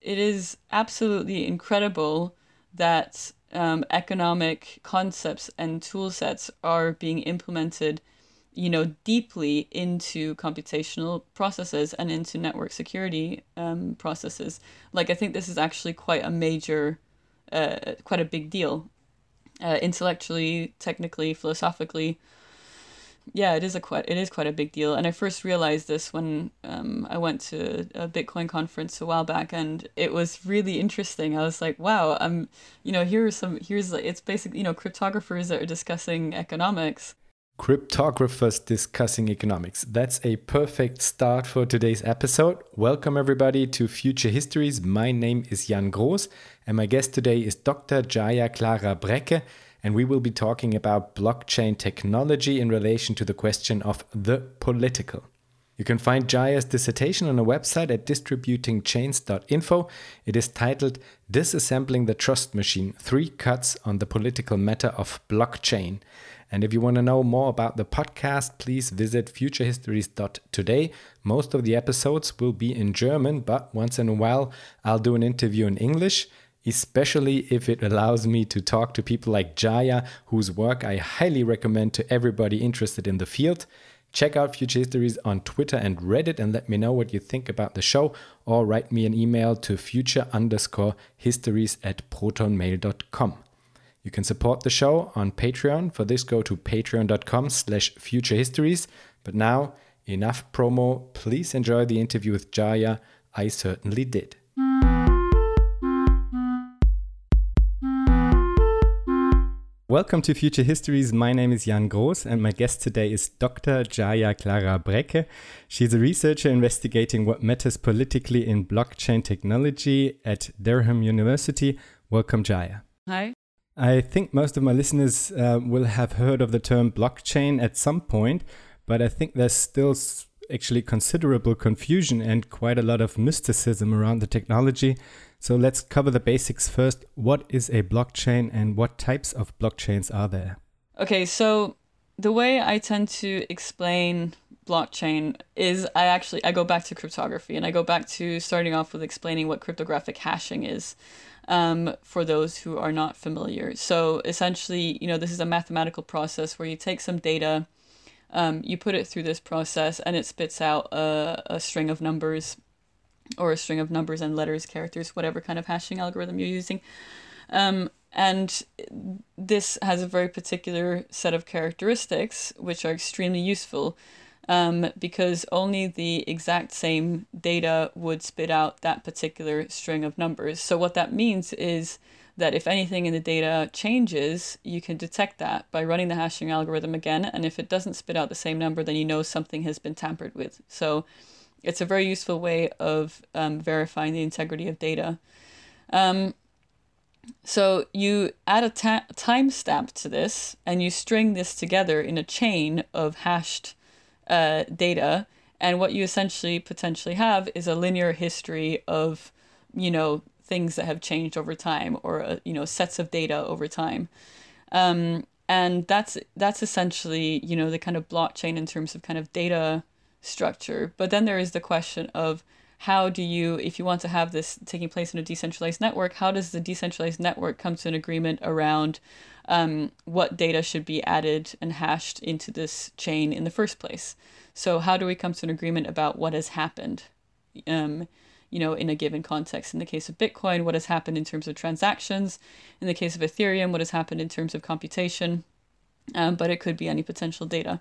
it is absolutely incredible that um, economic concepts and tool sets are being implemented you know deeply into computational processes and into network security um, processes. Like i think this is actually quite a major uh, quite a big deal uh, intellectually technically philosophically yeah, it is a quite it is quite a big deal. And I first realized this when um, I went to a Bitcoin conference a while back, and it was really interesting. I was like, wow, I'm you know here's some here's it's basically you know cryptographers that are discussing economics. Cryptographers discussing economics. That's a perfect start for today's episode. Welcome, everybody, to Future Histories. My name is Jan Groß, and my guest today is Dr. Jaya Klara Brekke and we will be talking about blockchain technology in relation to the question of the political. You can find Jaya's dissertation on a website at distributingchains.info. It is titled Disassembling the Trust Machine Three Cuts on the Political Matter of Blockchain. And if you want to know more about the podcast, please visit futurehistories.today. Most of the episodes will be in German, but once in a while I'll do an interview in English especially if it allows me to talk to people like Jaya, whose work I highly recommend to everybody interested in the field. Check out Future Histories on Twitter and Reddit and let me know what you think about the show or write me an email to future underscore histories at protonmail.com. You can support the show on Patreon. For this, go to patreon.com slash futurehistories. But now, enough promo. Please enjoy the interview with Jaya. I certainly did. Welcome to Future Histories. My name is Jan Gross, and my guest today is Dr. Jaya Klara Brekke. She's a researcher investigating what matters politically in blockchain technology at Durham University. Welcome, Jaya. Hi. I think most of my listeners uh, will have heard of the term blockchain at some point, but I think there's still actually considerable confusion and quite a lot of mysticism around the technology. So let's cover the basics first. What is a blockchain and what types of blockchains are there? Okay, so the way I tend to explain blockchain is I actually I go back to cryptography and I go back to starting off with explaining what cryptographic hashing is. Um, for those who are not familiar. So essentially, you know, this is a mathematical process where you take some data, um, you put it through this process, and it spits out a, a string of numbers or a string of numbers and letters, characters, whatever kind of hashing algorithm you're using. Um, and this has a very particular set of characteristics which are extremely useful um, because only the exact same data would spit out that particular string of numbers. So, what that means is that if anything in the data changes, you can detect that by running the hashing algorithm again. And if it doesn't spit out the same number, then you know something has been tampered with. So, it's a very useful way of um, verifying the integrity of data. Um, so you add a ta- timestamp to this and you string this together in a chain of hashed uh, data. And what you essentially potentially have is a linear history of, you know, things that have changed over time or, uh, you know, sets of data over time. Um, and that's that's essentially, you know, the kind of blockchain in terms of kind of data structure. But then there is the question of how do you, if you want to have this taking place in a decentralized network, how does the decentralized network come to an agreement around um, what data should be added and hashed into this chain in the first place? So how do we come to an agreement about what has happened? Um, you know, in a given context. In the case of Bitcoin, what has happened in terms of transactions. In the case of Ethereum, what has happened in terms of computation. Um, but it could be any potential data.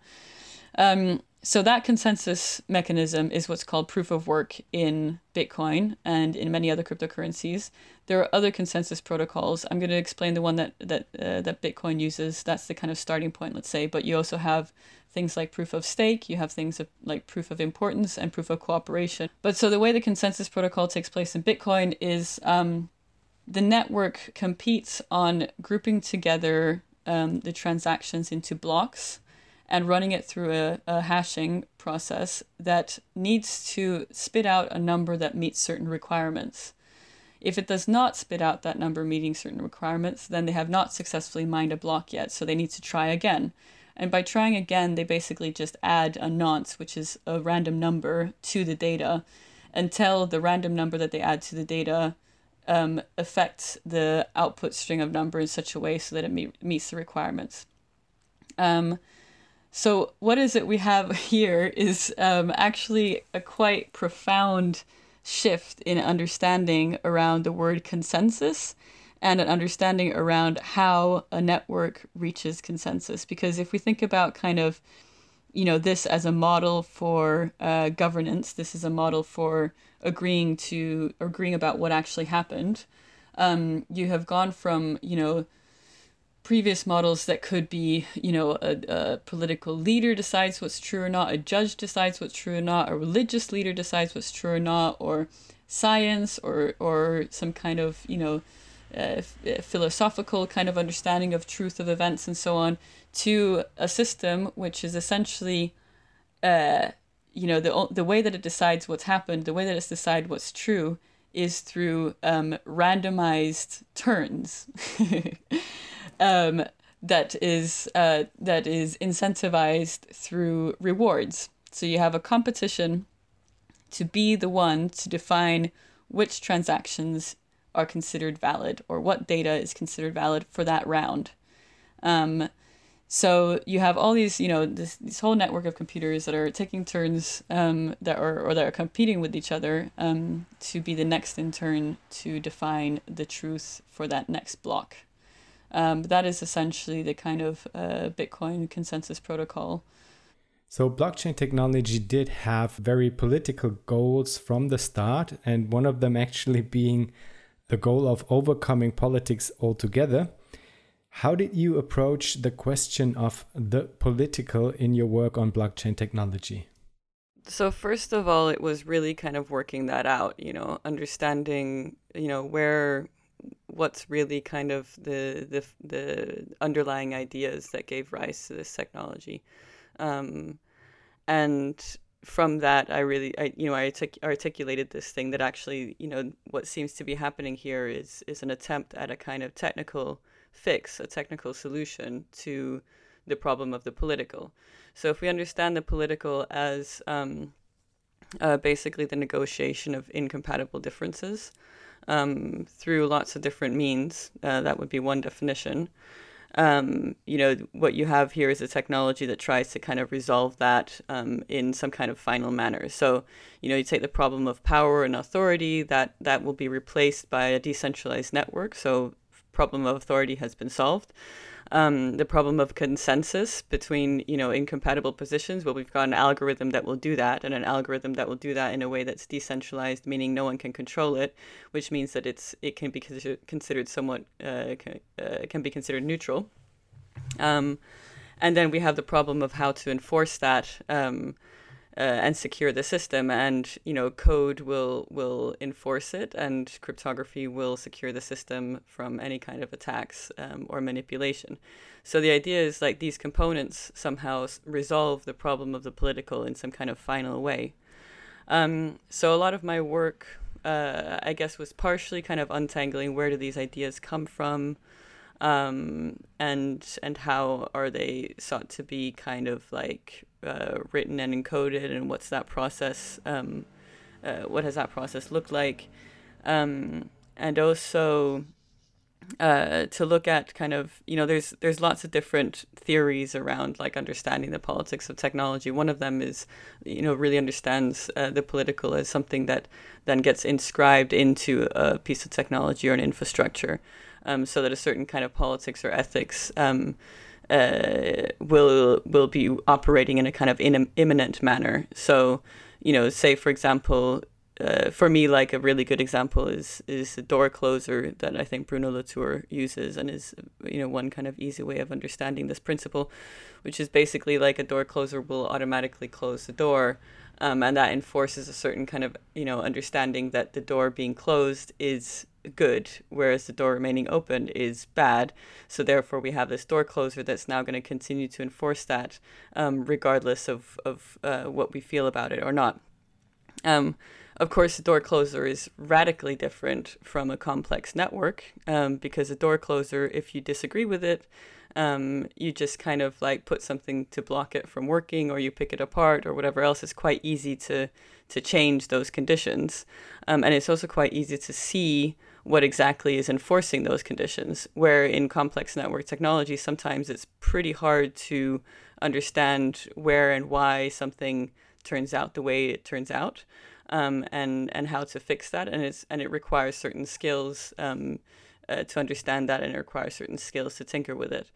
Um, so that consensus mechanism is what's called proof of work in Bitcoin and in many other cryptocurrencies. There are other consensus protocols. I'm going to explain the one that that uh, that Bitcoin uses. That's the kind of starting point, let's say. But you also have things like proof of stake. You have things like proof of importance and proof of cooperation. But so the way the consensus protocol takes place in Bitcoin is um, the network competes on grouping together um, the transactions into blocks and running it through a, a hashing process that needs to spit out a number that meets certain requirements. If it does not spit out that number meeting certain requirements, then they have not successfully mined a block yet, so they need to try again. And by trying again, they basically just add a nonce, which is a random number, to the data. until the random number that they add to the data um, affects the output string of number in such a way so that it meet, meets the requirements. Um, so what is it we have here is um, actually a quite profound shift in understanding around the word consensus and an understanding around how a network reaches consensus. Because if we think about kind of, you know, this as a model for uh, governance, this is a model for agreeing to agreeing about what actually happened. Um, you have gone from, you know, previous models that could be, you know, a, a, political leader decides what's true or not, a judge decides what's true or not, a religious leader decides what's true or not, or science or or some kind of, you know, uh, philosophical kind of understanding of truth of events and so on, to a system which is essentially, uh, you know, the the way that it decides what's happened, the way that it's decide what's true, is through um, randomized turns. um, that is uh, that is incentivized through rewards. So you have a competition to be the one to define which transactions are considered valid or what data is considered valid for that round. Um, so you have all these, you know, this, this whole network of computers that are taking turns um, that are or that are competing with each other um, to be the next in turn to define the truth for that next block. Um, that is essentially the kind of uh, Bitcoin consensus protocol. So, blockchain technology did have very political goals from the start, and one of them actually being the goal of overcoming politics altogether. How did you approach the question of the political in your work on blockchain technology? So, first of all, it was really kind of working that out, you know, understanding, you know, where what's really kind of the the the underlying ideas that gave rise to this technology, um, and from that, I really, I you know, I artic- articulated this thing that actually, you know, what seems to be happening here is is an attempt at a kind of technical fix, a technical solution to the problem of the political. So if we understand the political as um, uh, basically the negotiation of incompatible differences, um, through lots of different means. Uh, that would be one definition. Um, you know, what you have here is a technology that tries to kind of resolve that um, in some kind of final manner. So, you know, you take the problem of power and authority, that, that will be replaced by a decentralized network. So, problem of authority has been solved um, the problem of consensus between you know incompatible positions. Well, we've got an algorithm that will do that, and an algorithm that will do that in a way that's decentralized, meaning no one can control it, which means that it's it can be considered somewhat uh, can, uh, can be considered neutral. Um, and then we have the problem of how to enforce that. Um, uh, and secure the system and you know code will will enforce it and cryptography will secure the system from any kind of attacks um, or manipulation. So the idea is like these components somehow resolve the problem of the political in some kind of final way. Um, so a lot of my work uh, i guess was partially kind of untangling where do these ideas come from um, and and how are they sought to be kind of like uh, written and encoded, and what's that process? Um, uh, what has that process looked like? Um, and also uh, to look at kind of you know there's there's lots of different theories around like understanding the politics of technology. One of them is you know really understands uh, the political as something that then gets inscribed into a piece of technology or an infrastructure um, so that a certain kind of politics or ethics um, uh, will will be operating in a kind of in, immanent manner. So, you know, say for example, uh, for me, like a really good example is is the door closer that I think Bruno Latour uses, and is you know one kind of easy way of understanding this principle, which is basically like a door closer will automatically close the door, um, and that enforces a certain kind of you know understanding that the door being closed is good, whereas the door remaining open is bad. So therefore, we have this door closer that's now going to continue to enforce that, um, regardless of of uh, what we feel about it or not. Um, of course, the door closer is radically different from a complex network um, because a door closer, if you disagree with it, um, you just kind of like put something to block it from working or you pick it apart or whatever else. It's quite easy to, to change those conditions. Um, and it's also quite easy to see what exactly is enforcing those conditions. Where in complex network technology, sometimes it's pretty hard to understand where and why something turns out the way it turns out um, and and how to fix that. And it's and it requires certain skills um, uh, to understand that, and it requires certain skills to tinker with it.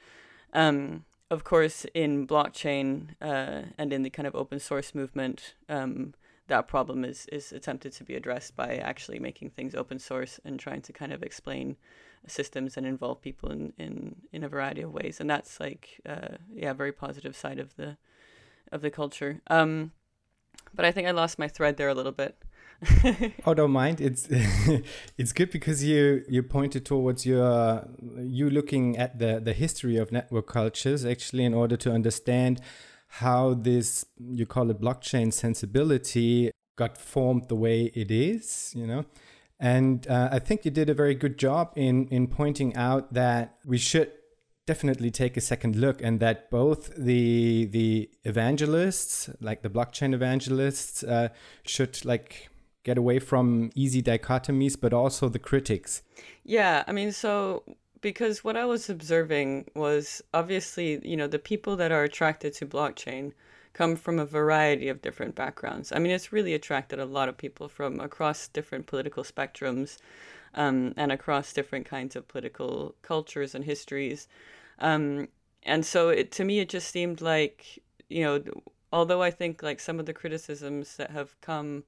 Um, of course, in blockchain uh, and in the kind of open source movement, um, that problem is is attempted to be addressed by actually making things open source and trying to kind of explain systems and involve people in in, in a variety of ways. And that's like uh, yeah, very positive side of the of the culture. Um, but I think I lost my thread there a little bit. oh, don't mind. It's it's good because you you pointed towards your you looking at the the history of network cultures actually in order to understand how this you call it blockchain sensibility got formed the way it is. You know. And uh, I think you did a very good job in in pointing out that we should definitely take a second look and that both the the evangelists like the blockchain evangelists uh, should like get away from easy dichotomies but also the critics yeah i mean so because what i was observing was obviously you know the people that are attracted to blockchain come from a variety of different backgrounds i mean it's really attracted a lot of people from across different political spectrums um, and across different kinds of political cultures and histories. Um, and so it, to me, it just seemed like, you know, although I think like some of the criticisms that have come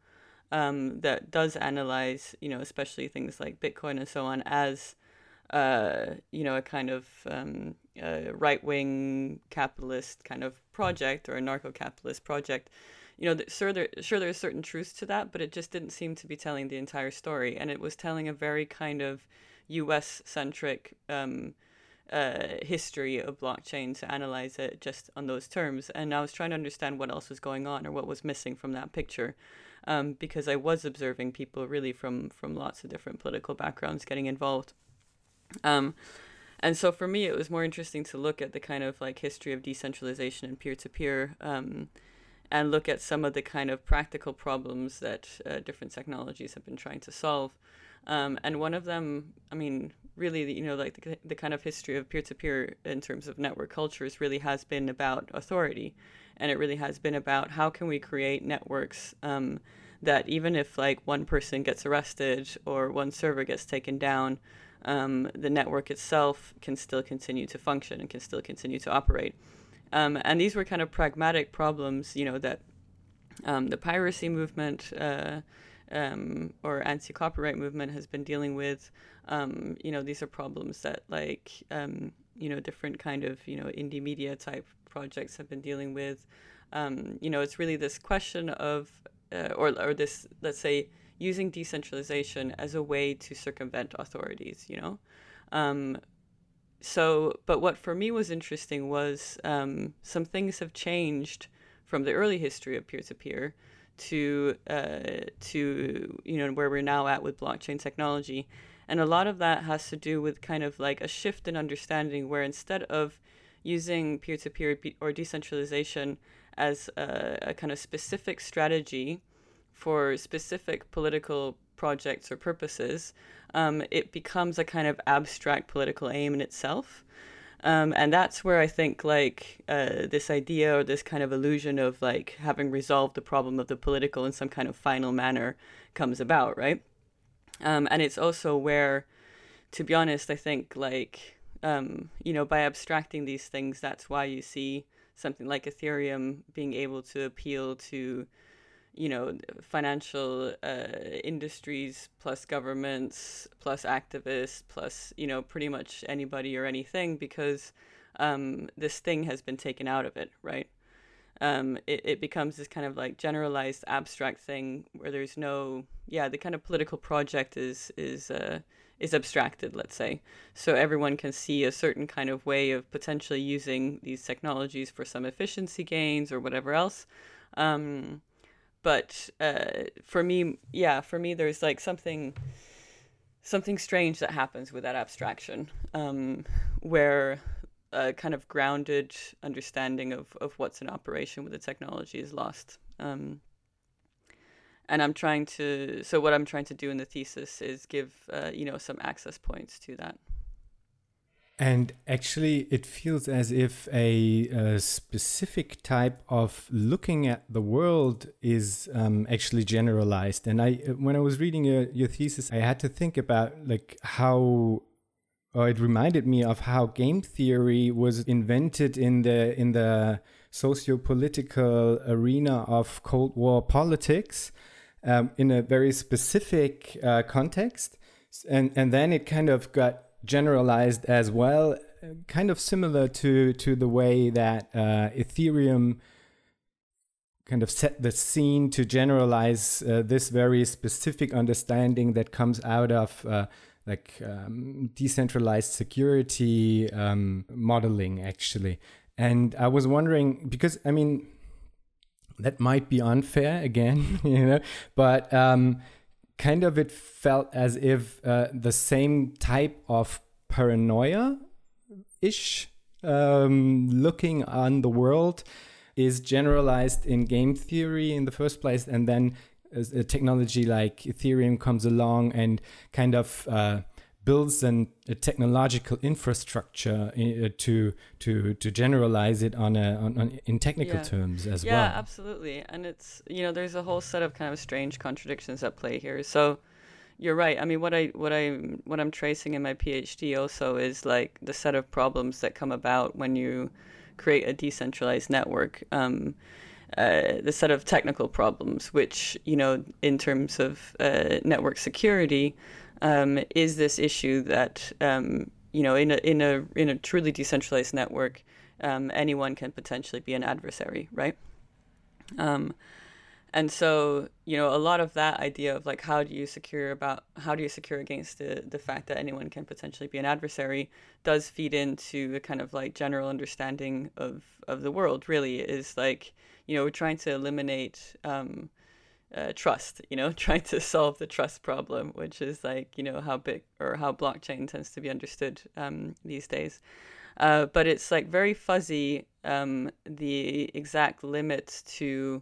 um, that does analyze, you know, especially things like Bitcoin and so on as, uh, you know, a kind of um, right wing capitalist kind of project or anarcho capitalist project you know, sure there sure there's certain truth to that, but it just didn't seem to be telling the entire story, and it was telling a very kind of U.S. centric um, uh, history of blockchain to analyze it just on those terms. And I was trying to understand what else was going on or what was missing from that picture, um, because I was observing people really from from lots of different political backgrounds getting involved. Um, and so for me, it was more interesting to look at the kind of like history of decentralization and peer to peer and look at some of the kind of practical problems that uh, different technologies have been trying to solve. Um, and one of them, I mean, really, you know, like the, the kind of history of peer to peer in terms of network cultures really has been about authority. And it really has been about how can we create networks um, that even if like one person gets arrested or one server gets taken down, um, the network itself can still continue to function and can still continue to operate. Um, and these were kind of pragmatic problems, you know, that um, the piracy movement uh, um, or anti-copyright movement has been dealing with. Um, you know, these are problems that like um, you know different kind of you know indie media type projects have been dealing with. Um, you know, it's really this question of uh, or or this let's say using decentralization as a way to circumvent authorities. You know. Um, so, but what for me was interesting was um, some things have changed from the early history of peer to peer to uh, to you know where we're now at with blockchain technology, and a lot of that has to do with kind of like a shift in understanding where instead of using peer to peer or decentralization as a, a kind of specific strategy for specific political projects or purposes, um, it becomes a kind of abstract political aim in itself. Um, and that's where I think like uh, this idea or this kind of illusion of like having resolved the problem of the political in some kind of final manner comes about, right? Um, and it's also where, to be honest, I think like um, you know by abstracting these things, that's why you see something like Ethereum being able to appeal to you know, financial uh, industries plus governments plus activists plus, you know, pretty much anybody or anything because um, this thing has been taken out of it, right? Um, it, it becomes this kind of like generalized abstract thing where there's no, yeah, the kind of political project is, is, uh, is abstracted, let's say. So everyone can see a certain kind of way of potentially using these technologies for some efficiency gains or whatever else. Um, but uh, for me, yeah, for me, there's like something something strange that happens with that abstraction, um, where a kind of grounded understanding of, of what's in operation with the technology is lost. Um, and I'm trying to, so what I'm trying to do in the thesis is give, uh, you know, some access points to that. And actually, it feels as if a, a, specific type of looking at the world is um, actually generalized. And I, when I was reading your, your thesis, I had to think about like how, or it reminded me of how game theory was invented in the in the socio-political arena of Cold War politics, um, in a very specific uh, context, and and then it kind of got generalized as well, kind of similar to to the way that uh, Ethereum kind of set the scene to generalize uh, this very specific understanding that comes out of uh, like um, decentralized security um, modeling actually. And i was wondering because i mean that might be unfair again you know but um, kind of it felt as if uh, the same type of paranoia ish um, looking on the world is generalized in game theory in the first place and then a technology like ethereum comes along and kind of uh, builds an, a technological infrastructure in, uh, to to to generalize it on a on, on in technical yeah. terms as yeah, well. Yeah, absolutely. And it's you know there's a whole set of kind of strange contradictions at play here. So you're right. I mean, what I what I what I'm tracing in my PhD also is like the set of problems that come about when you create a decentralized network. Um, uh, the set of technical problems, which you know, in terms of uh, network security, um, is this issue that um, you know in a in a in a truly decentralized network, um, anyone can potentially be an adversary, right? Um, and so you know a lot of that idea of like how do you secure about how do you secure against the the fact that anyone can potentially be an adversary does feed into a kind of like general understanding of of the world. Really, is like you know we're trying to eliminate. Um, uh, trust, you know, trying to solve the trust problem, which is like, you know, how big or how blockchain tends to be understood um, these days. Uh, but it's like very fuzzy, um, the exact limits to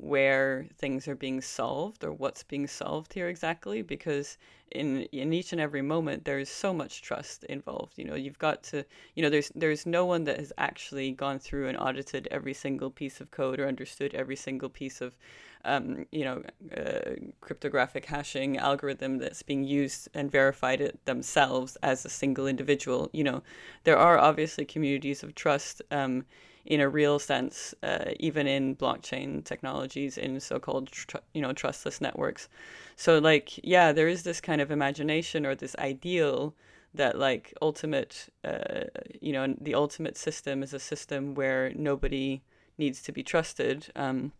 where things are being solved or what's being solved here exactly because in in each and every moment there's so much trust involved. You know you've got to you know there's there's no one that has actually gone through and audited every single piece of code or understood every single piece of um, you know uh, cryptographic hashing algorithm that's being used and verified it themselves as a single individual. You know there are obviously communities of trust um, in a real sense, uh, even in blockchain technologies, in so-called tr- you know trustless networks. So like yeah, there is this kind of imagination or this ideal that like ultimate uh, you know the ultimate system is a system where nobody needs to be trusted. Um,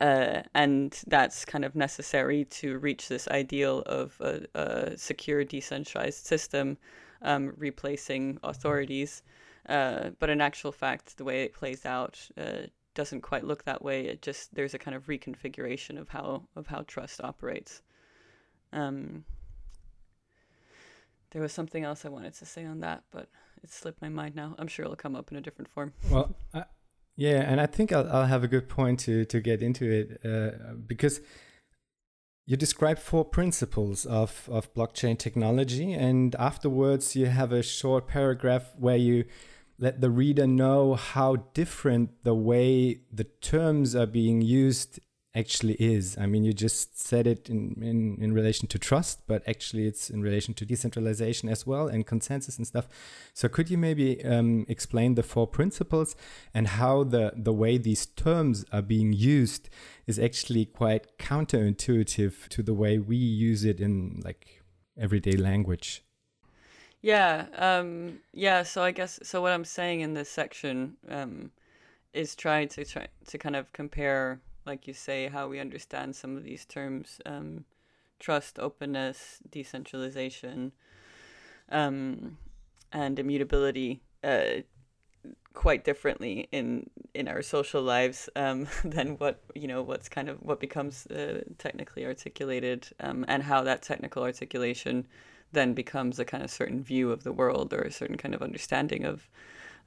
uh, and that's kind of necessary to reach this ideal of a, a secure, decentralized system, um, replacing authorities. Uh, but in actual fact, the way it plays out uh, doesn't quite look that way. It just there's a kind of reconfiguration of how of how trust operates. Um, there was something else I wanted to say on that, but it slipped my mind now. I'm sure it'll come up in a different form. Well, I, yeah, and I think I'll, I'll have a good point to to get into it uh, because you describe four principles of, of blockchain technology, and afterwards you have a short paragraph where you let the reader know how different the way the terms are being used actually is. I mean, you just said it in, in, in relation to trust, but actually it's in relation to decentralization as well and consensus and stuff. So could you maybe um, explain the four principles and how the, the way these terms are being used is actually quite counterintuitive to the way we use it in like everyday language? Yeah, um, yeah. So I guess so. What I'm saying in this section um, is trying to try to kind of compare, like you say, how we understand some of these terms: um, trust, openness, decentralization, um, and immutability. Uh, quite differently in in our social lives um, than what you know what's kind of what becomes uh, technically articulated um, and how that technical articulation then becomes a kind of certain view of the world or a certain kind of understanding of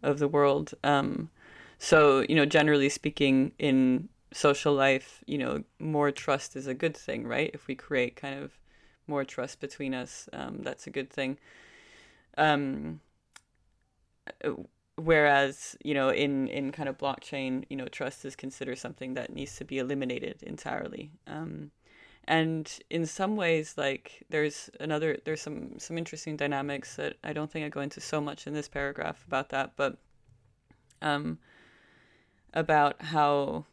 of the world. Um, so you know generally speaking in social life you know more trust is a good thing right? If we create kind of more trust between us um, that's a good thing. Um, whereas you know in in kind of blockchain you know trust is considered something that needs to be eliminated entirely. Um, and in some ways like there's another there's some some interesting dynamics that i don't think i go into so much in this paragraph about that but um about how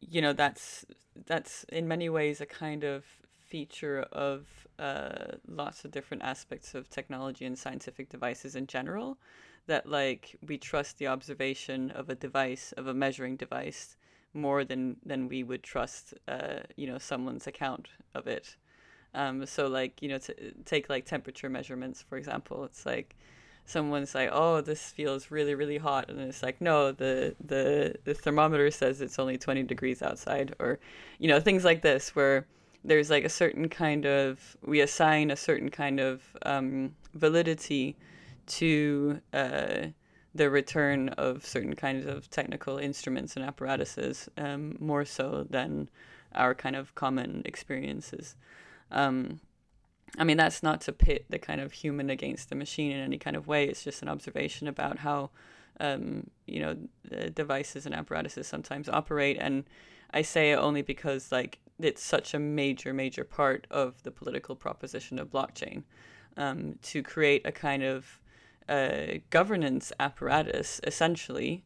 you know that's that's in many ways a kind of feature of uh, lots of different aspects of technology and scientific devices in general that like we trust the observation of a device of a measuring device more than than we would trust uh, you know someone's account of it. Um, so like you know to take like temperature measurements for example. It's like someone's like oh this feels really really hot. And it's like no the the the thermometer says it's only 20 degrees outside or you know things like this where there's like a certain kind of we assign a certain kind of um, validity to uh, the return of certain kinds of technical instruments and apparatuses um, more so than our kind of common experiences. Um, I mean, that's not to pit the kind of human against the machine in any kind of way. It's just an observation about how, um, you know, devices and apparatuses sometimes operate. And I say it only because, like, it's such a major, major part of the political proposition of blockchain um, to create a kind of a governance apparatus, essentially,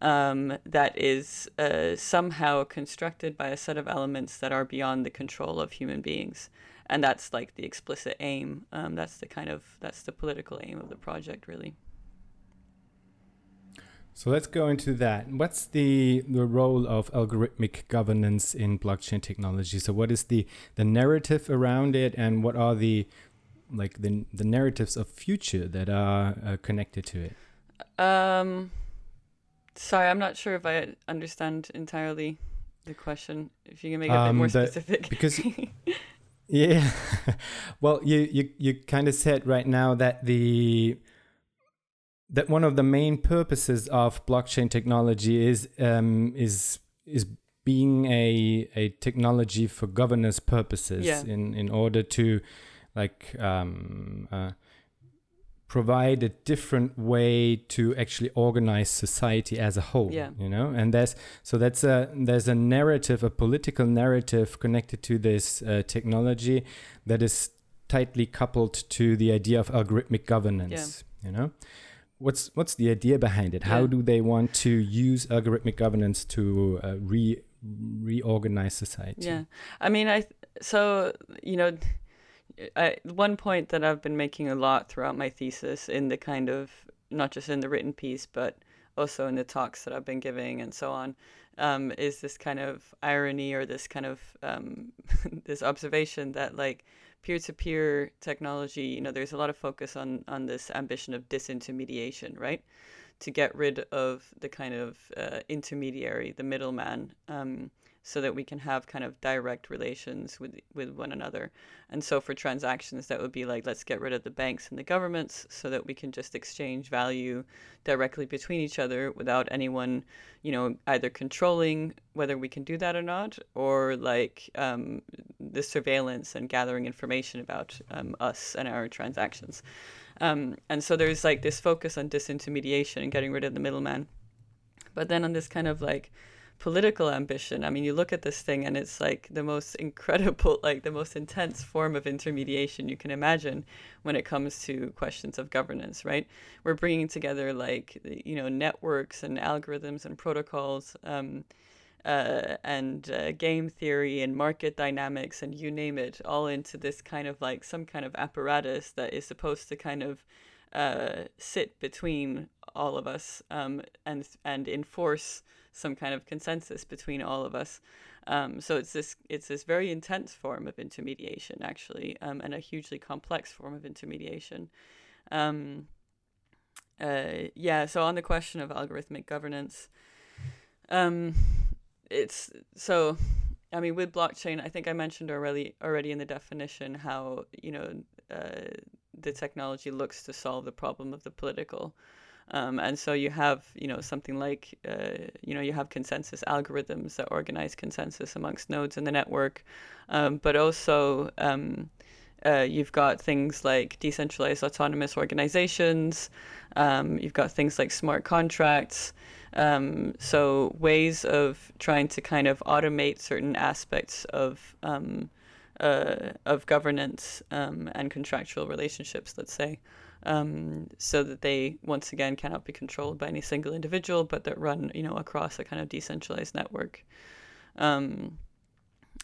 um, that is uh, somehow constructed by a set of elements that are beyond the control of human beings. And that's like the explicit aim. Um, that's the kind of that's the political aim of the project, really. So let's go into that. What's the the role of algorithmic governance in blockchain technology? So what is the the narrative around it, and what are the like the the narratives of future that are uh, connected to it? Um, sorry, I'm not sure if I understand entirely the question. If you can make it um, a bit more the, specific, because yeah, well, you you you kind of said right now that the that one of the main purposes of blockchain technology is um, is is being a a technology for governance purposes yeah. in in order to like um, uh, provide a different way to actually organize society as a whole yeah. you know? And there's so that's a there's a narrative a political narrative connected to this uh, technology that is tightly coupled to the idea of algorithmic governance yeah. you know? What's what's the idea behind it? How do they want to use algorithmic governance to uh, re reorganize society? Yeah. I mean i so you know I, one point that I've been making a lot throughout my thesis in the kind of not just in the written piece but also in the talks that I've been giving and so on um, is this kind of irony or this kind of um, this observation that like peer-to-peer technology you know there's a lot of focus on on this ambition of disintermediation right? To get rid of the kind of uh, intermediary the middleman um, so that we can have kind of direct relations with with one another. And so for transactions that would be like let's get rid of the banks and the governments so that we can just exchange value directly between each other without anyone, you know, either controlling whether we can do that or not or like um, the surveillance and gathering information about um, us and our transactions. Um, and so there's like this focus on disintermediation and getting rid of the middleman. But then on this kind of like political ambition. I mean, you look at this thing and it's like the most incredible, like the most intense form of intermediation you can imagine when it comes to questions of governance, right? We're bringing together like, you know, networks and algorithms and protocols. Um, uh, and uh, game theory and market dynamics and you name it all into this kind of like some kind of apparatus that is supposed to kind of uh, sit between all of us um, and and enforce some kind of consensus between all of us. Um, so it's this it's this very intense form of intermediation actually, um, and a hugely complex form of intermediation. Um, uh, yeah. So on the question of algorithmic governance, um, it's so. I mean, with blockchain, I think I mentioned already already in the definition how you know uh, the technology looks to solve the problem of the political. Um, and so you have, you know, something like, uh, you know, you have consensus algorithms that organize consensus amongst nodes in the network, um, but also um, uh, you've got things like decentralized autonomous organizations. Um, you've got things like smart contracts. Um, so ways of trying to kind of automate certain aspects of um, uh, of governance and contractual relationships, let's say um, so that they once again cannot be controlled by any single individual, but that run you know across a kind of decentralized network. Um,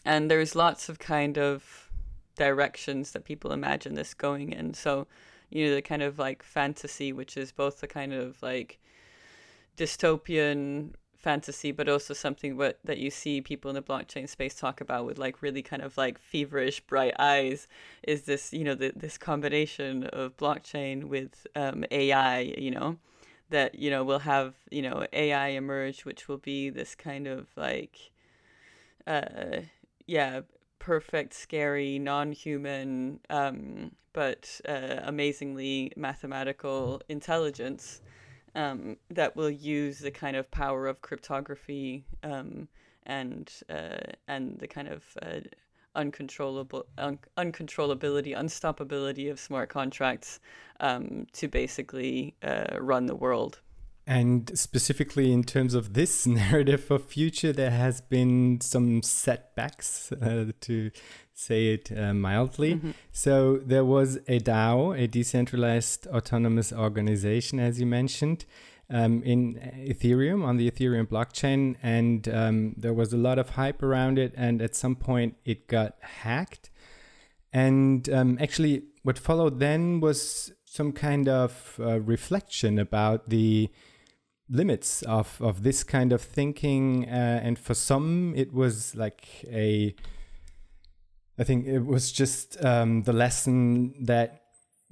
and there's lots of kind of directions that people imagine this going in. So, you know, the kind of like fantasy, which is both the kind of like dystopian fantasy, but also something what, that you see people in the blockchain space talk about with like really kind of like feverish bright eyes is this, you know, the, this combination of blockchain with um, AI, you know, that, you know, will have, you know, AI emerge, which will be this kind of like, uh, yeah, perfect, scary, non-human, um, but uh, amazingly mathematical intelligence um, that will use the kind of power of cryptography um, and uh, and the kind of uh, uncontrollable un- uncontrollability, unstoppability of smart contracts um, to basically uh, run the world. And specifically in terms of this narrative for future, there has been some setbacks, uh, to say it uh, mildly. Mm-hmm. So there was a DAO, a decentralized autonomous organization, as you mentioned, um, in Ethereum on the Ethereum blockchain, and um, there was a lot of hype around it. And at some point, it got hacked. And um, actually, what followed then was some kind of uh, reflection about the limits of of this kind of thinking uh, and for some it was like a i think it was just um, the lesson that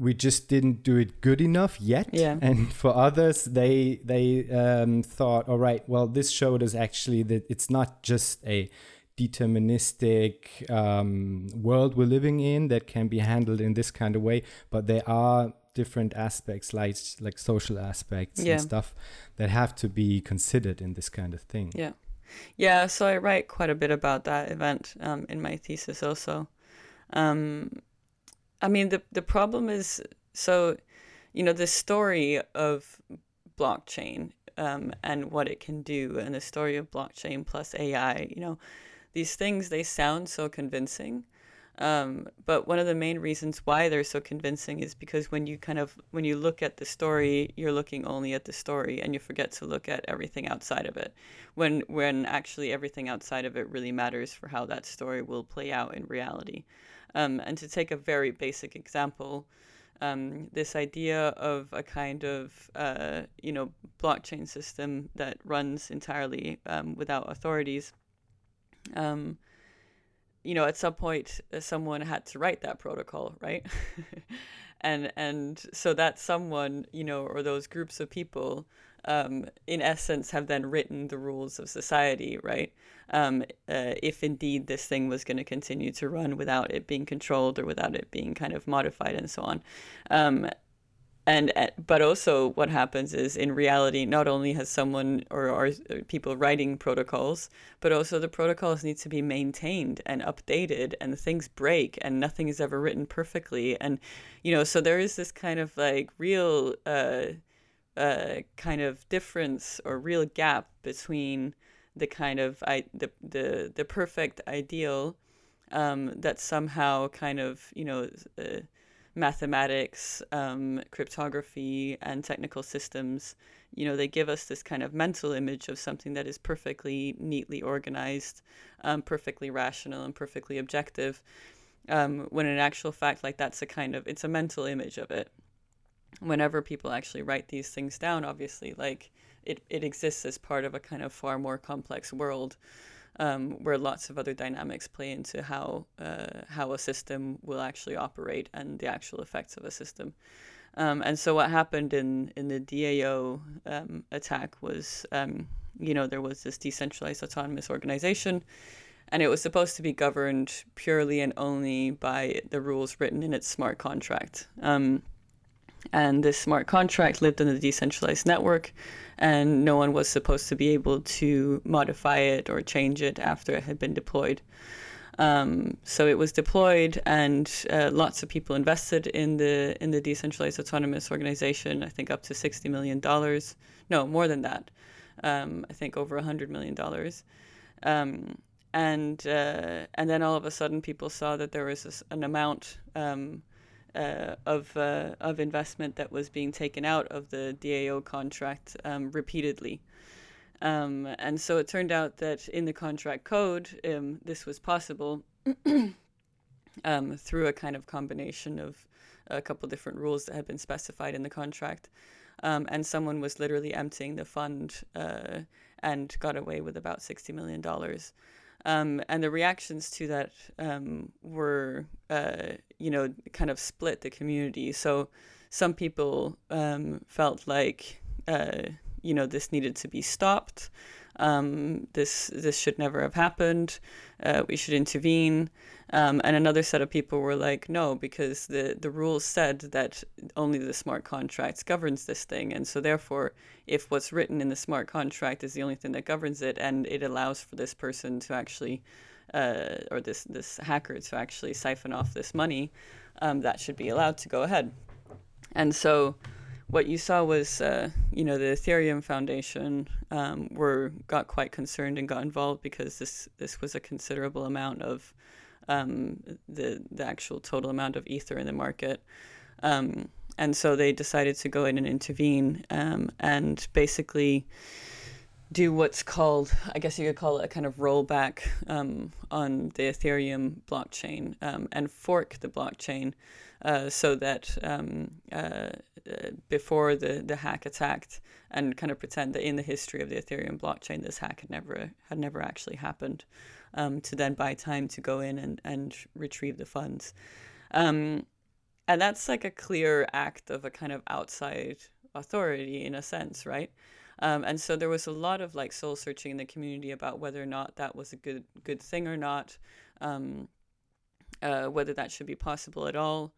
we just didn't do it good enough yet yeah. and for others they they um, thought all right well this showed us actually that it's not just a deterministic um, world we're living in that can be handled in this kind of way but there are different aspects like like social aspects yeah. and stuff that have to be considered in this kind of thing yeah yeah so i write quite a bit about that event um, in my thesis also. Um, i mean the the problem is so you know the story of blockchain um, and what it can do and the story of blockchain plus ai you know these things they sound so convincing um, but one of the main reasons why they're so convincing is because when you kind of when you look at the story, you're looking only at the story, and you forget to look at everything outside of it. When when actually everything outside of it really matters for how that story will play out in reality. Um, and to take a very basic example, um, this idea of a kind of uh, you know blockchain system that runs entirely um, without authorities. Um, you know, at some point, uh, someone had to write that protocol, right? and and so that someone, you know, or those groups of people, um, in essence, have then written the rules of society, right? Um, uh, if indeed this thing was going to continue to run without it being controlled or without it being kind of modified and so on. Um, and uh, but also what happens is in reality not only has someone or are people writing protocols but also the protocols need to be maintained and updated and things break and nothing is ever written perfectly. And you know so there is this kind of like real uh, uh, kind of difference or real gap between the kind of I, the, the the perfect ideal um, that somehow kind of you know uh, mathematics, um, cryptography, and technical systems, you know, they give us this kind of mental image of something that is perfectly neatly organized, um, perfectly rational, and perfectly objective. Um, when in actual fact, like that's a kind of it's a mental image of it. Whenever people actually write these things down, obviously, like it, it exists as part of a kind of far more complex world um, where lots of other dynamics play into how uh, how a system will actually operate and the actual effects of a system. Um, and so what happened in in the DAO um, attack was, um, you know, there was this decentralized autonomous organization, and it was supposed to be governed purely and only by the rules written in its smart contract. Um, and this smart contract lived in a decentralized network, and no one was supposed to be able to modify it or change it after it had been deployed. Um, so it was deployed, and uh, lots of people invested in the in the decentralized autonomous organization. I think up to sixty million dollars. No, more than that. Um, I think over hundred million dollars. Um, and uh, and then all of a sudden, people saw that there was this, an amount um, uh, of uh, of investment that was being taken out of the DAO contract um, repeatedly. Um, and so it turned out that in the contract code, um, this was possible um, through a kind of combination of a couple different rules that had been specified in the contract. Um, and someone was literally emptying the fund uh, and got away with about $60 million. Um, and the reactions to that um, were, uh, you know, kind of split the community. So some people um, felt like, uh, you know this needed to be stopped. Um, this this should never have happened. Uh, we should intervene. Um, and another set of people were like, no, because the the rules said that only the smart contracts governs this thing, and so therefore, if what's written in the smart contract is the only thing that governs it, and it allows for this person to actually. Uh, or this this hacker to actually siphon off this money, um, that should be allowed to go ahead. And so what you saw was, uh, you know, the Ethereum Foundation um, were got quite concerned and got involved because this this was a considerable amount of um, the the actual total amount of ether in the market, um, and so they decided to go in and intervene um, and basically do what's called, I guess you could call it a kind of rollback um, on the Ethereum blockchain um, and fork the blockchain uh, so that um, uh, uh, before the, the hack attacked and kind of pretend that in the history of the Ethereum blockchain this hack had never had never actually happened um, to then buy time to go in and, and retrieve the funds. Um, and that's like a clear act of a kind of outside authority in a sense, right? Um, and so there was a lot of like soul searching in the community about whether or not that was a good good thing or not, um, uh, whether that should be possible at all.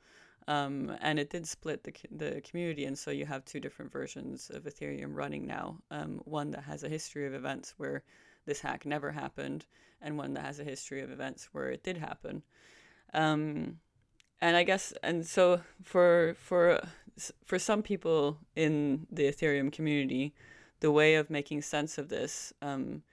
Um, and it did split the, the community, and so you have two different versions of Ethereum running now. Um, one that has a history of events where this hack never happened, and one that has a history of events where it did happen. Um, and I guess, and so for for for some people in the Ethereum community, the way of making sense of this um,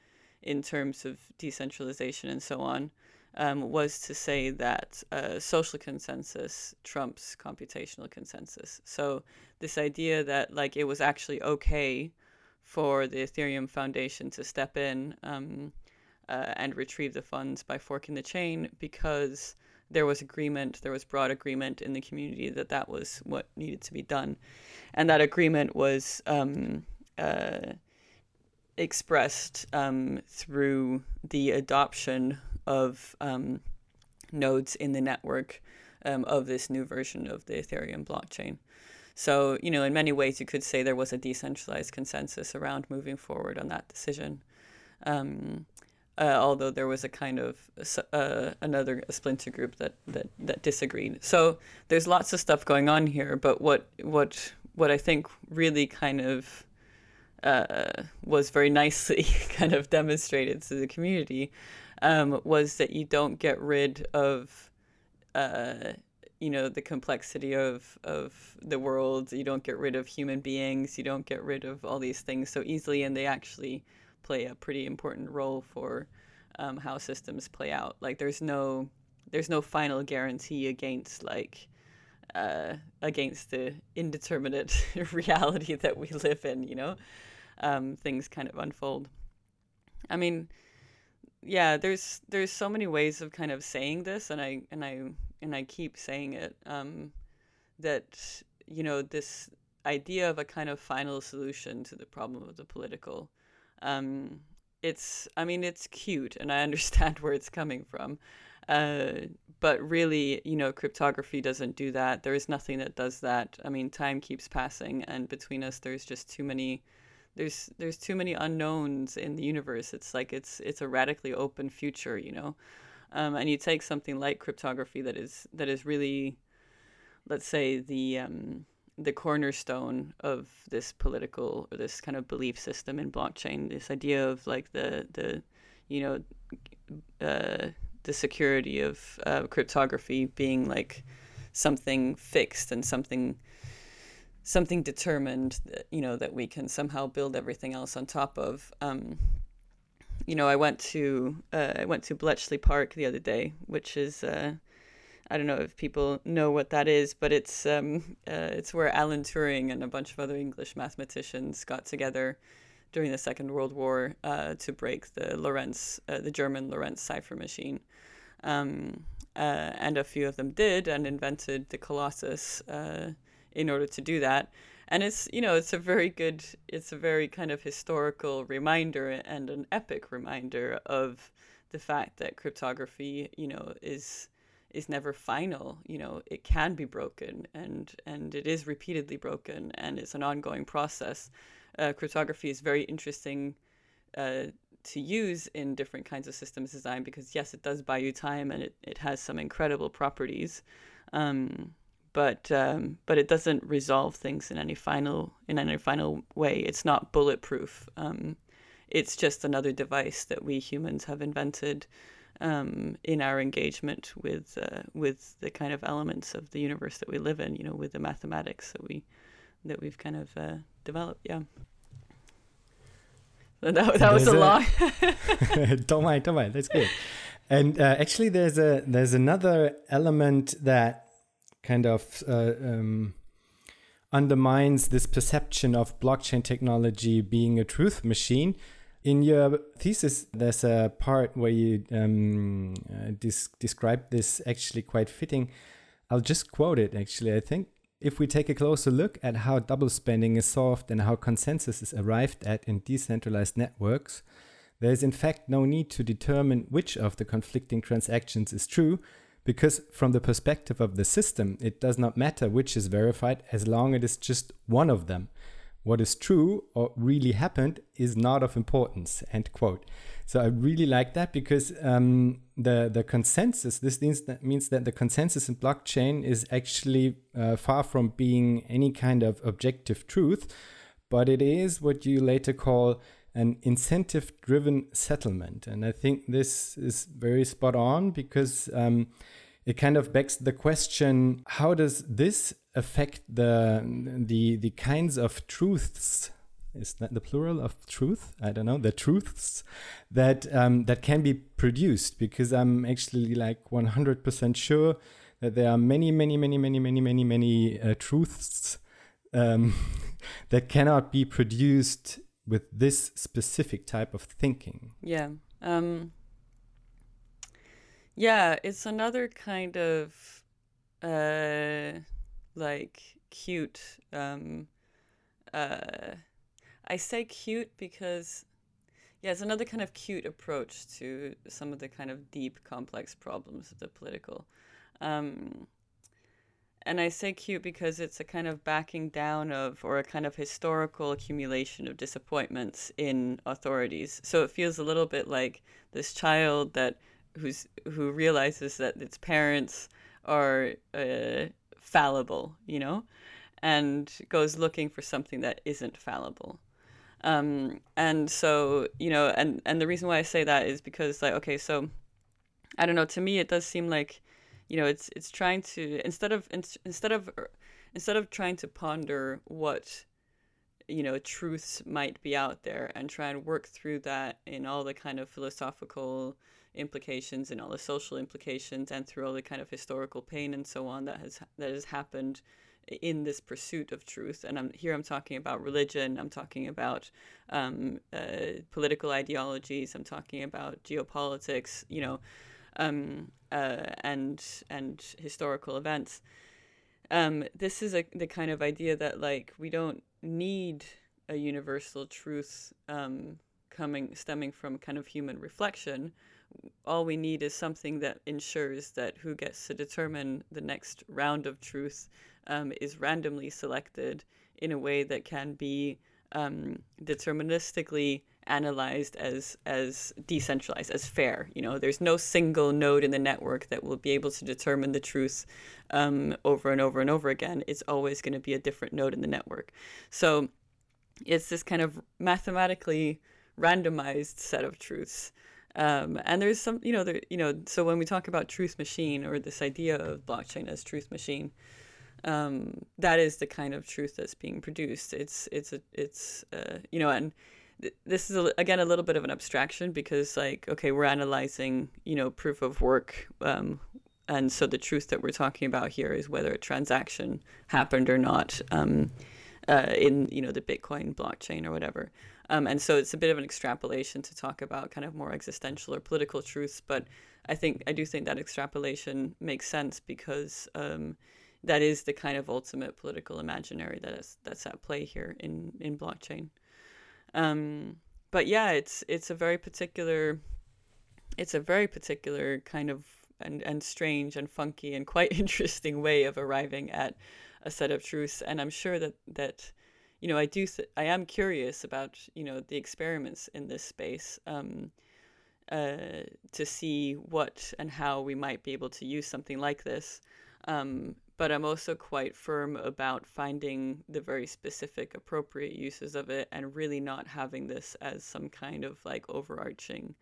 in terms of decentralization and so on um, was to say that uh, social consensus trumps computational consensus. So this idea that like it was actually okay for the Ethereum Foundation to step in um, uh, and retrieve the funds by forking the chain because there was agreement, there was broad agreement in the community that that was what needed to be done, and that agreement was um, uh, expressed um, through the adoption of um, nodes in the network um, of this new version of the Ethereum blockchain. So, you know, in many ways, you could say there was a decentralized consensus around moving forward on that decision. Um, uh, although there was a kind of uh, another splinter group that, that, that disagreed. So there's lots of stuff going on here. But what what what I think really kind of uh, was very nicely kind of demonstrated to the community um, was that you don't get rid of uh, you know the complexity of of the world. You don't get rid of human beings. You don't get rid of all these things so easily and they actually play a pretty important role for um, how systems play out. Like there's no there's no final guarantee against like uh, against the indeterminate reality that we live in you know? Um, things kind of unfold. I mean, yeah, there's there's so many ways of kind of saying this, and I and I and I keep saying it. Um, that you know this idea of a kind of final solution to the problem of the political. Um, it's I mean it's cute, and I understand where it's coming from. Uh, but really, you know, cryptography doesn't do that. There is nothing that does that. I mean, time keeps passing, and between us, there's just too many. There's there's too many unknowns in the universe. It's like it's it's a radically open future, you know. Um, and you take something like cryptography that is that is really, let's say the um, the cornerstone of this political or this kind of belief system in blockchain. This idea of like the the you know uh, the security of uh, cryptography being like something fixed and something something determined that you know that we can somehow build everything else on top of um, you know i went to uh, i went to bletchley park the other day which is uh, i don't know if people know what that is but it's um, uh, it's where alan turing and a bunch of other english mathematicians got together during the Second World War uh, to break the Lorenz, uh, the German Lorenz cipher machine. Um, uh, and a few of them did and invented the Colossus in order to do that. And it's you know it's a very good, it's a very kind of historical reminder and an epic reminder of the fact that cryptography you know is is never final. You know it can be broken and and it is repeatedly broken and it's an ongoing process. Uh, cryptography is very interesting uh, to use in different kinds of systems design because yes, it does buy you time and it, it has some incredible properties, um, but um, but it doesn't resolve things in any final in any final way. It's not bulletproof. Um, it's just another device that we humans have invented um, in our engagement with uh, with the kind of elements of the universe that we live in. You know, with the mathematics that we that we've kind of uh, developed. Yeah. That, that was a, a lot. don't mind, don't mind. That's good. And uh, actually, there's a there's another element that kind of uh, um, undermines this perception of blockchain technology being a truth machine. In your thesis, there's a part where you um, uh, describe this actually quite fitting. I'll just quote it. Actually, I think if we take a closer look at how double spending is solved and how consensus is arrived at in decentralized networks, there is in fact no need to determine which of the conflicting transactions is true, because from the perspective of the system, it does not matter which is verified as long as it is just one of them. What is true or really happened is not of importance end quote. So i really like that because um, the the consensus this means that means that the consensus in blockchain is actually uh, far from being any kind of objective truth but it is what you later call an incentive driven settlement. And i think this is very spot on because um, it kind of begs the question how does this affect the the the kinds of truths is that the plural of truth? I don't know the truths that um, that can be produced because i'm actually like 100% sure that there are many many many many many many many uh, truths um, that cannot be produced with this specific type of thinking. Yeah um, yeah it's another kind of uh, like cute. Um, uh, I say cute because, yeah, it's another kind of cute approach to some of the kind of deep, complex problems of the political. Um, and I say cute because it's a kind of backing down of, or a kind of historical accumulation of disappointments in authorities. So it feels a little bit like this child that who's who realizes that its parents are uh, fallible, you know, and goes looking for something that isn't fallible. Um, and so, you know, and, and the reason why I say that is because, like, okay, so I don't know, to me, it does seem like, you know, it's, it's trying to, instead of, instead of, instead of trying to ponder what, you know, truths might be out there and try and work through that in all the kind of philosophical implications and all the social implications and through all the kind of historical pain and so on that has that has happened in this pursuit of truth. And I'm here. I'm talking about religion. I'm talking about um, uh, political ideologies. I'm talking about geopolitics. You know, um, uh, and and historical events. Um, this is a, the kind of idea that like we don't need a universal truth um, coming stemming from kind of human reflection all we need is something that ensures that who gets to determine the next round of truth um, is randomly selected in a way that can be um, deterministically analyzed as as decentralized as fair. You know there's no single node in the network that will be able to determine the truth um, over and over and over again. It's always going to be a different node in the network. So it's this kind of mathematically randomized set of truths um, and there's some you know there you know so when we talk about truth machine or this idea of blockchain as truth machine um, that is the kind of truth that's being produced. It's it's a, it's uh, you know and this is a, again a little bit of an abstraction because like okay we're analyzing you know proof of work um, and so the truth that we're talking about here is whether a transaction happened or not um, uh, in you know the bitcoin blockchain or whatever um, and so it's a bit of an extrapolation to talk about kind of more existential or political truths but i think i do think that extrapolation makes sense because um, that is the kind of ultimate political imaginary that is that's at play here in in blockchain um, but yeah, it's it's a very particular, it's a very particular kind of and and strange and funky and quite interesting way of arriving at a set of truths. And I'm sure that that you know I do th- I am curious about you know the experiments in this space. Um, uh, to see what and how we might be able to use something like this. Um, but I'm also quite firm about finding the very specific, appropriate uses of it and really not having this as some kind of like overarching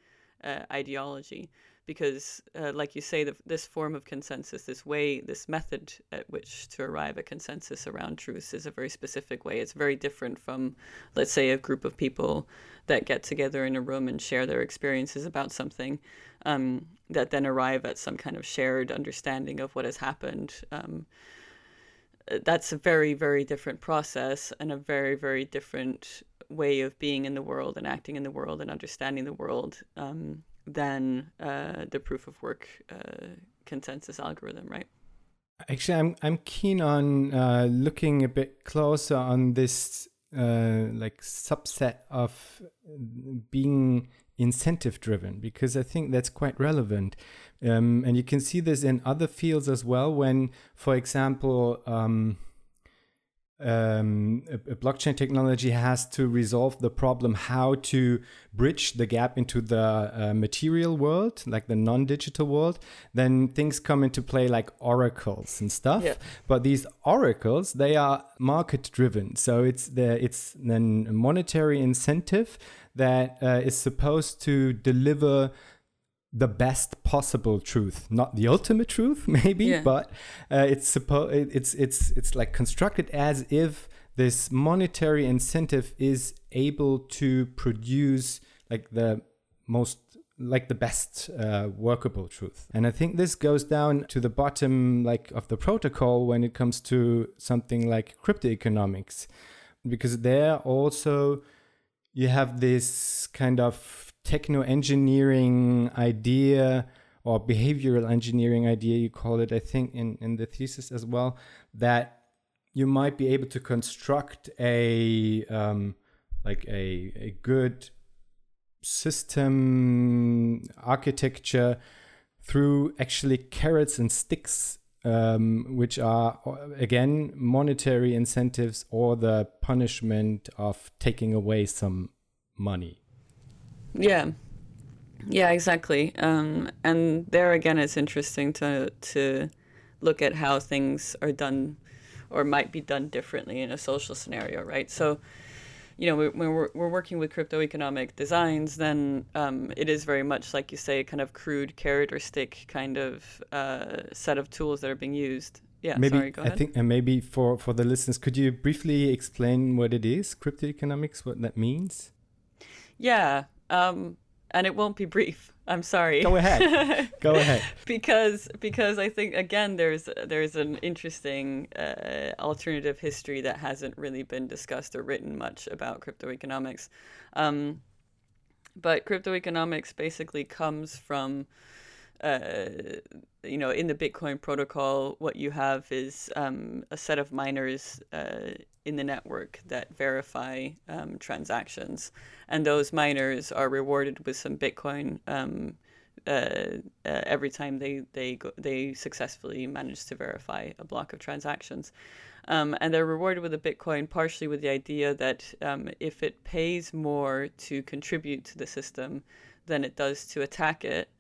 uh, ideology. Because, uh, like you say, the, this form of consensus, this way, this method at which to arrive at consensus around truths is a very specific way. It's very different from, let's say, a group of people that get together in a room and share their experiences about something um, that then arrive at some kind of shared understanding of what has happened. Um, that's a very, very different process and a very, very different way of being in the world and acting in the world and understanding the world um, than uh, the proof of work uh, consensus algorithm, right? Actually, I'm I'm keen on uh, looking a bit closer on this uh, like subset of being incentive driven because I think that's quite relevant. Um, and you can see this in other fields as well when, for example, um, um, a, a, blockchain technology has to resolve the problem how to bridge the gap into the uh, material world, like the non-digital world. Then things come into play like oracles and stuff. Yeah. But these oracles, they are market-driven, so it's the it's then a monetary incentive that uh, is supposed to deliver the best possible truth not the ultimate truth maybe yeah. but uh, it's supposed it's it's it's like constructed as if this monetary incentive is able to produce like the most like the best uh, workable truth and i think this goes down to the bottom like of the protocol when it comes to something like crypto economics because there also you have this kind of techno engineering idea or behavioral engineering idea you call it i think in, in the thesis as well that you might be able to construct a um, like a, a good system architecture through actually carrots and sticks um, which are again monetary incentives or the punishment of taking away some money yeah. Yeah, exactly. Um, and there again, it's interesting to to look at how things are done or might be done differently in a social scenario, right? So, you know, when we're, we're working with crypto economic designs, then um, it is very much, like you say, kind of crude carrot or stick kind of uh, set of tools that are being used. Yeah, maybe sorry, I think, and maybe for, for the listeners, could you briefly explain what it is, crypto economics, what that means? Yeah, um, and it won't be brief. I'm sorry. Go ahead. Go ahead. because because I think again there's there's an interesting uh, alternative history that hasn't really been discussed or written much about crypto economics. Um, but crypto economics basically comes from uh, you know, in the Bitcoin protocol, what you have is um, a set of miners uh, in the network that verify um, transactions, and those miners are rewarded with some Bitcoin um, uh, uh, every time they they go, they successfully manage to verify a block of transactions. Um, and they're rewarded with a Bitcoin partially with the idea that um, if it pays more to contribute to the system than it does to attack it,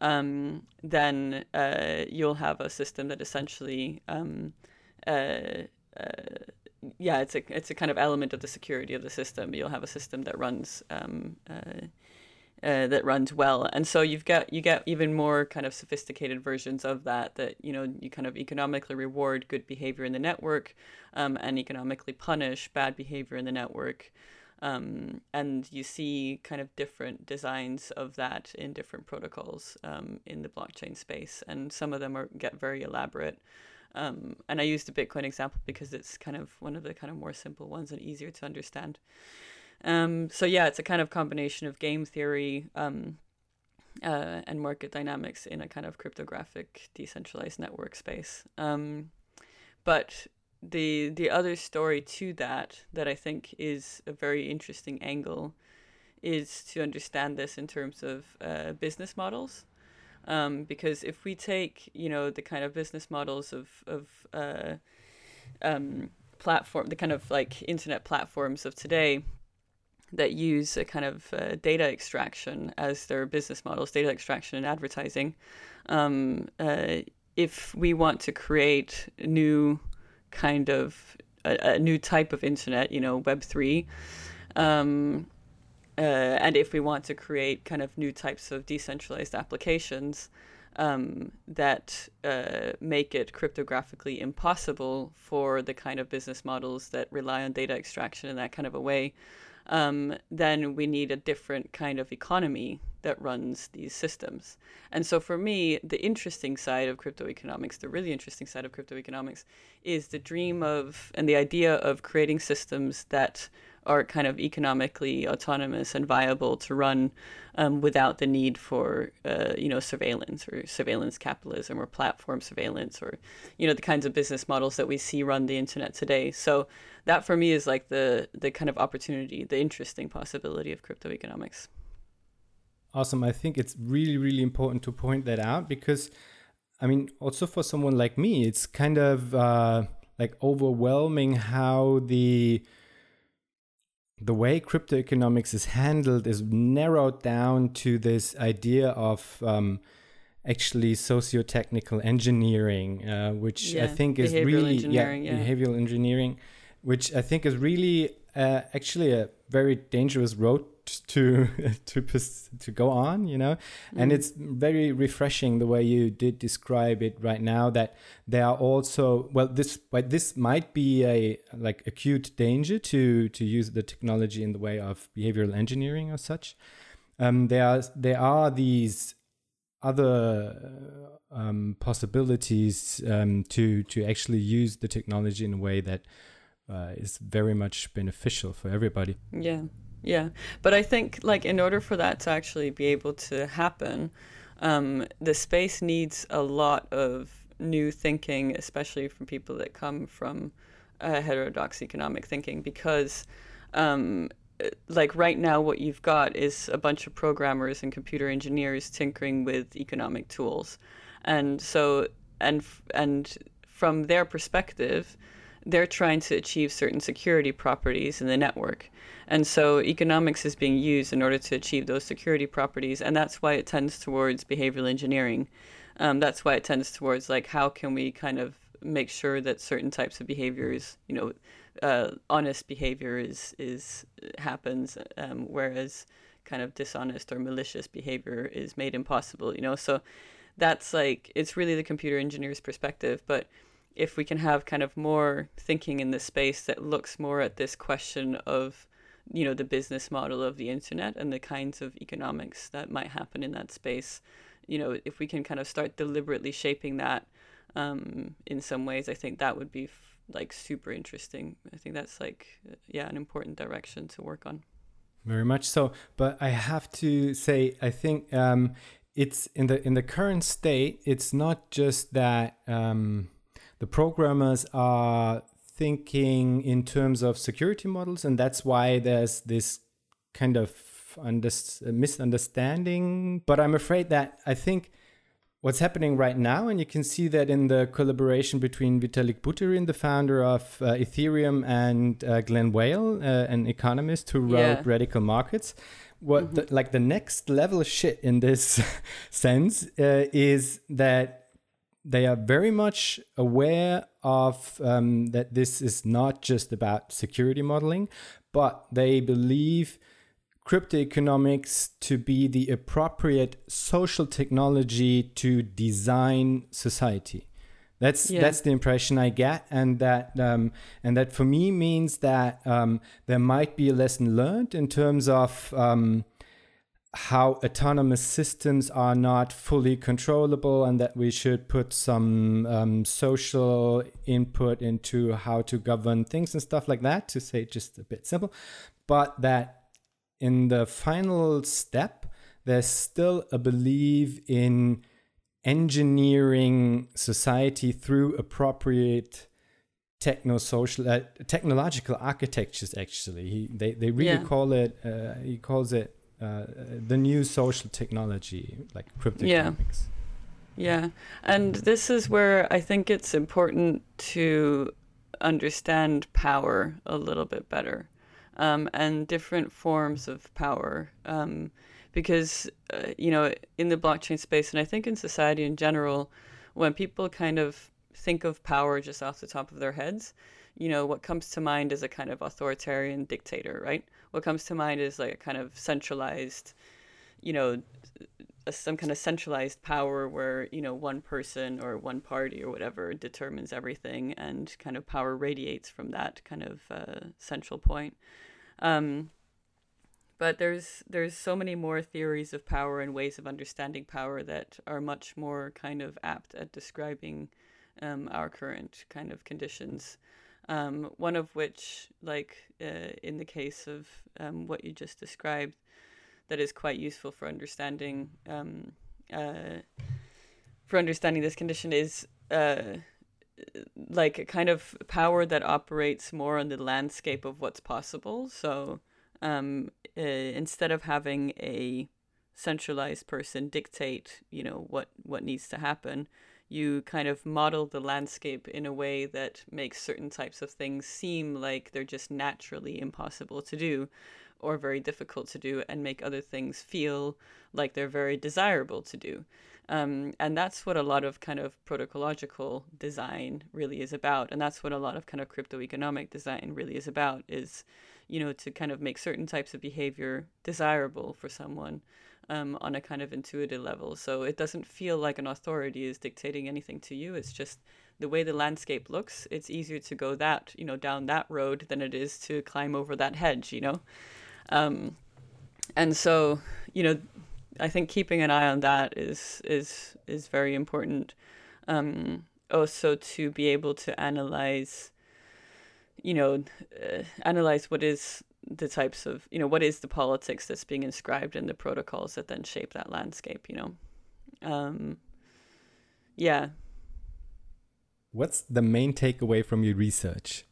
um, then uh, you'll have a system that essentially, um, uh, uh, yeah, it's a it's a kind of element of the security of the system. You'll have a system that runs um, uh, uh, that runs well. And so you've got you get even more kind of sophisticated versions of that that you know you kind of economically reward good behavior in the network um, and economically punish bad behavior in the network. Um, and you see kind of different designs of that in different protocols um, in the blockchain space, and some of them are get very elaborate. Um, and I used the Bitcoin example because it's kind of one of the kind of more simple ones and easier to understand. Um, so yeah, it's a kind of combination of game theory um, uh, and market dynamics in a kind of cryptographic decentralized network space. Um, but the the other story to that that I think is a very interesting angle is to understand this in terms of uh, business models. Um, because if we take you know the kind of business models of of uh, um, platform the kind of like internet platforms of today that use a kind of uh, data extraction as their business models, data extraction and advertising. Um, uh, if we want to create new kind of a, a, new type of internet, you know, Web three, um, uh, and if we want to create kind of new types of decentralized applications um, that uh, make it cryptographically impossible for the kind of business models that rely on data extraction in that kind of a way um, then we need a different kind of economy that runs these systems. And so for me, the interesting side of crypto economics, the really interesting side of crypto economics, is the dream of and the idea of creating systems that are kind of economically autonomous and viable to run um, without the need for uh, you know surveillance or surveillance capitalism or platform surveillance or you know the kinds of business models that we see run the internet today. So that for me is like the the kind of opportunity, the interesting possibility of crypto economics. Awesome. I think it's really really important to point that out because I mean also for someone like me, it's kind of uh, like overwhelming how the the way crypto economics is handled is narrowed down to this idea of um, actually socio-technical engineering, uh, which yeah, I think is really yeah, yeah, behavioral engineering, which I think is really uh, actually a very dangerous road to to to go on you know mm. and it's very refreshing the way you did describe it right now that there are also well this this might be a like acute danger to to use the technology in the way of behavioral engineering or such um, there are there are these other um, possibilities um, to to actually use the technology in a way that uh, is very much beneficial for everybody. Yeah, yeah. But I think, like, in order for that to actually be able to happen, um, the space needs a lot of new thinking, especially from people that come from uh, heterodox economic thinking, because. Um, like right now what you've got is a bunch of programmers and computer engineers tinkering with economic tools and so and and from their perspective they're trying to achieve certain security properties in the network. And so economics is being used in order to achieve those security properties. And that's why it tends towards behavioral engineering. Um, that's why it tends towards like, how can we kind of make sure that certain types of behaviors, you know, uh, honest behavior is, is happens, um, whereas kind of dishonest or malicious behavior is made impossible, you know? So that's like, it's really the computer engineer's perspective. But if we can have kind of more thinking in this space that looks more at this question of you know the business model of the internet and the kinds of economics that might happen in that space you know if we can kind of start deliberately shaping that um, in some ways i think that would be f- like super interesting. I think that's like yeah an important direction to work on. Very much so. But i have to say i think um, it's in the in the current state it's not just that um, the programmers are thinking in terms of security models, and that's why there's this kind of under, misunderstanding. But I'm afraid that I think what's happening right now, and you can see that in the collaboration between Vitalik Buterin, the founder of uh, Ethereum, and uh, Glen Weyl, uh, an economist who wrote yeah. Radical Markets. What mm-hmm. the, like the next level shit in this sense uh, is that they are very much aware of um, that this is not just about security modeling, but they believe crypto economics to be the appropriate social technology to design society. That's yeah. that's the impression I get, and that um, and that for me means that um, there might be a lesson learned in terms of um, how autonomous systems are not fully controllable, and that we should put some um, social input into how to govern things and stuff like that. To say just a bit simple, but that in the final step, there's still a belief in engineering society through appropriate techno social uh, technological architectures actually he, they, they really yeah. call it uh, he calls it uh, the new social technology like crypto yeah. yeah and this is where i think it's important to understand power a little bit better um, and different forms of power. Um, because, uh, you know, in the blockchain space, and I think in society in general, when people kind of think of power just off the top of their heads, you know, what comes to mind is a kind of authoritarian dictator, right? What comes to mind is like a kind of centralized, you know, a, some kind of centralized power where, you know, one person or one party or whatever determines everything and kind of power radiates from that kind of uh, central point. Um, but there's there's so many more theories of power and ways of understanding power that are much more kind of apt at describing um, our current kind of conditions. Um, one of which, like uh, in the case of um, what you just described, that is quite useful for understanding um, uh, for understanding this condition is uh, like a kind of power that operates more on the landscape of what's possible. So um, uh, instead of having a centralized person dictate, you know, what what needs to happen, you kind of model the landscape in a way that makes certain types of things seem like they're just naturally impossible to do or very difficult to do and make other things feel like they're very desirable to do. Um, and that's what a lot of kind of protocological design really is about. And that's what a lot of kind of crypto economic design really is about is, you know, to kind of make certain types of behavior desirable for someone um, on a kind of intuitive level. So it doesn't feel like an authority is dictating anything to you. It's just the way the landscape looks. It's easier to go that, you know, down that road than it is to climb over that hedge, you know? Um, and so, you know, I think keeping an eye on that is is is very important. Um, also to be able to analyze, you know, uh, analyze what is the types of you know what is the politics that's being inscribed in the protocols that then shape that landscape. You know, um, yeah. What's the main takeaway from your research?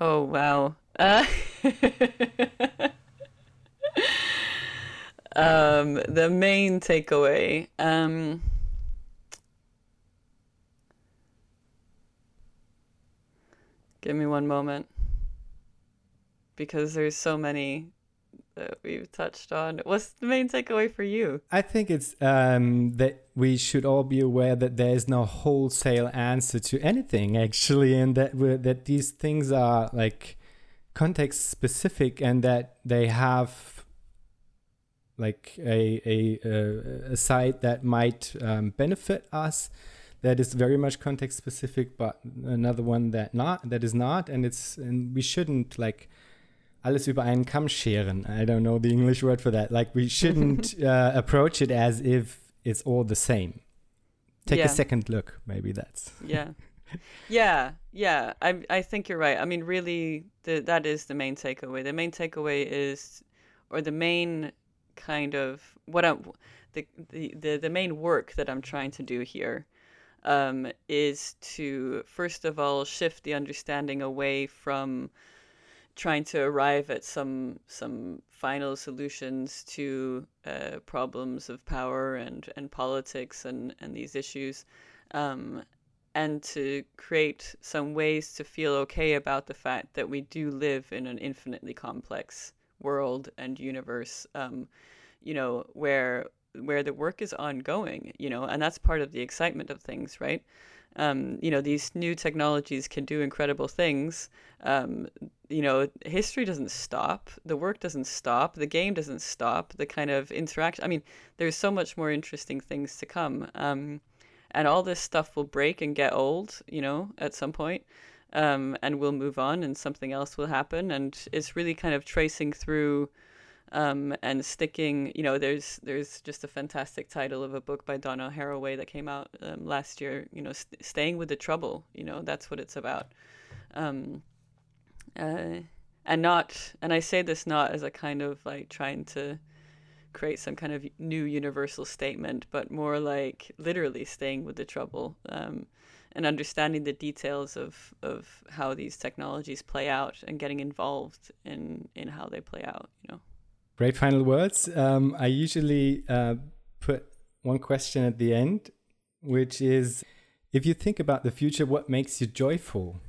Oh wow. Uh, um, the main takeaway. Um, give me one moment. Because there's so many that we've touched on. What's the main takeaway for you? I think it's um, that we should all be aware that there is no wholesale answer to anything, actually, and that that these things are like context specific and that they have like a a, a site that might um, benefit us that is very much context specific but another one that not that is not and it's and we shouldn't like alles über einen Kamm scheren. I don't know the english word for that. Like we shouldn't uh, approach it as if it's all the same. Take yeah. a second look. Maybe that's yeah. Yeah. Yeah. I i think you're right. I mean really the, that is the main takeaway. The main takeaway is or the main kind of what I'm the the the, the main work that I'm trying to do here um, is to first of all shift the understanding away from trying to arrive at some some final solutions to uh, problems of power and and politics and and these issues. Um, and to create some ways to feel okay about the fact that we do live in an infinitely complex world and universe, um, you know, where where the work is ongoing, you know, and that's part of the excitement of things, right? Um, you know, these new technologies can do incredible things. Um, you know, history doesn't stop, the work doesn't stop, the game doesn't stop, the kind of interaction. I mean, there's so much more interesting things to come. Um, and all this stuff will break and get old, you know, at some point, um, and we'll move on, and something else will happen. And it's really kind of tracing through um, and sticking. You know, there's there's just a fantastic title of a book by Donna Haraway that came out um, last year. You know, st- staying with the trouble. You know, that's what it's about. Um, uh, and not, and I say this not as a kind of like trying to create some kind of new universal statement, but more like literally staying with the trouble um, and understanding the details of, of how these technologies play out and getting involved in, in how they play out, you know. Great final words. Um, I usually uh, put one question at the end, which is if you think about the future, what makes you joyful?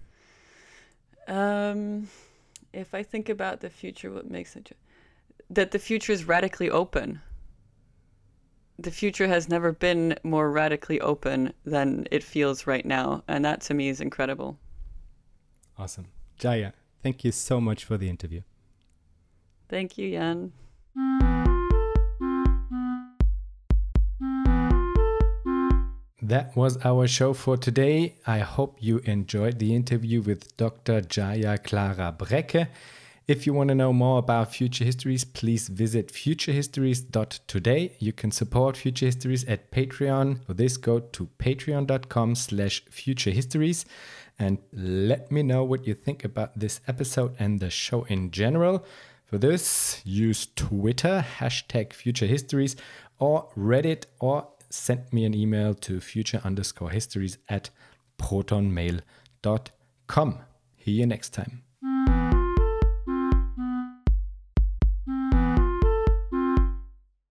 Um, if I think about the future, what makes it that the future is radically open. The future has never been more radically open than it feels right now, and that to me is incredible. Awesome. Jaya, thank you so much for the interview. Thank you, Jan. That was our show for today. I hope you enjoyed the interview with Dr. Jaya Klara Brekke. If you want to know more about Future Histories, please visit futurehistories.today. You can support Future Histories at Patreon. For this, go to patreon.com slash futurehistories and let me know what you think about this episode and the show in general. For this, use Twitter, hashtag Future Histories, or Reddit, or send me an email to future underscore histories at protonmail.com. See you next time.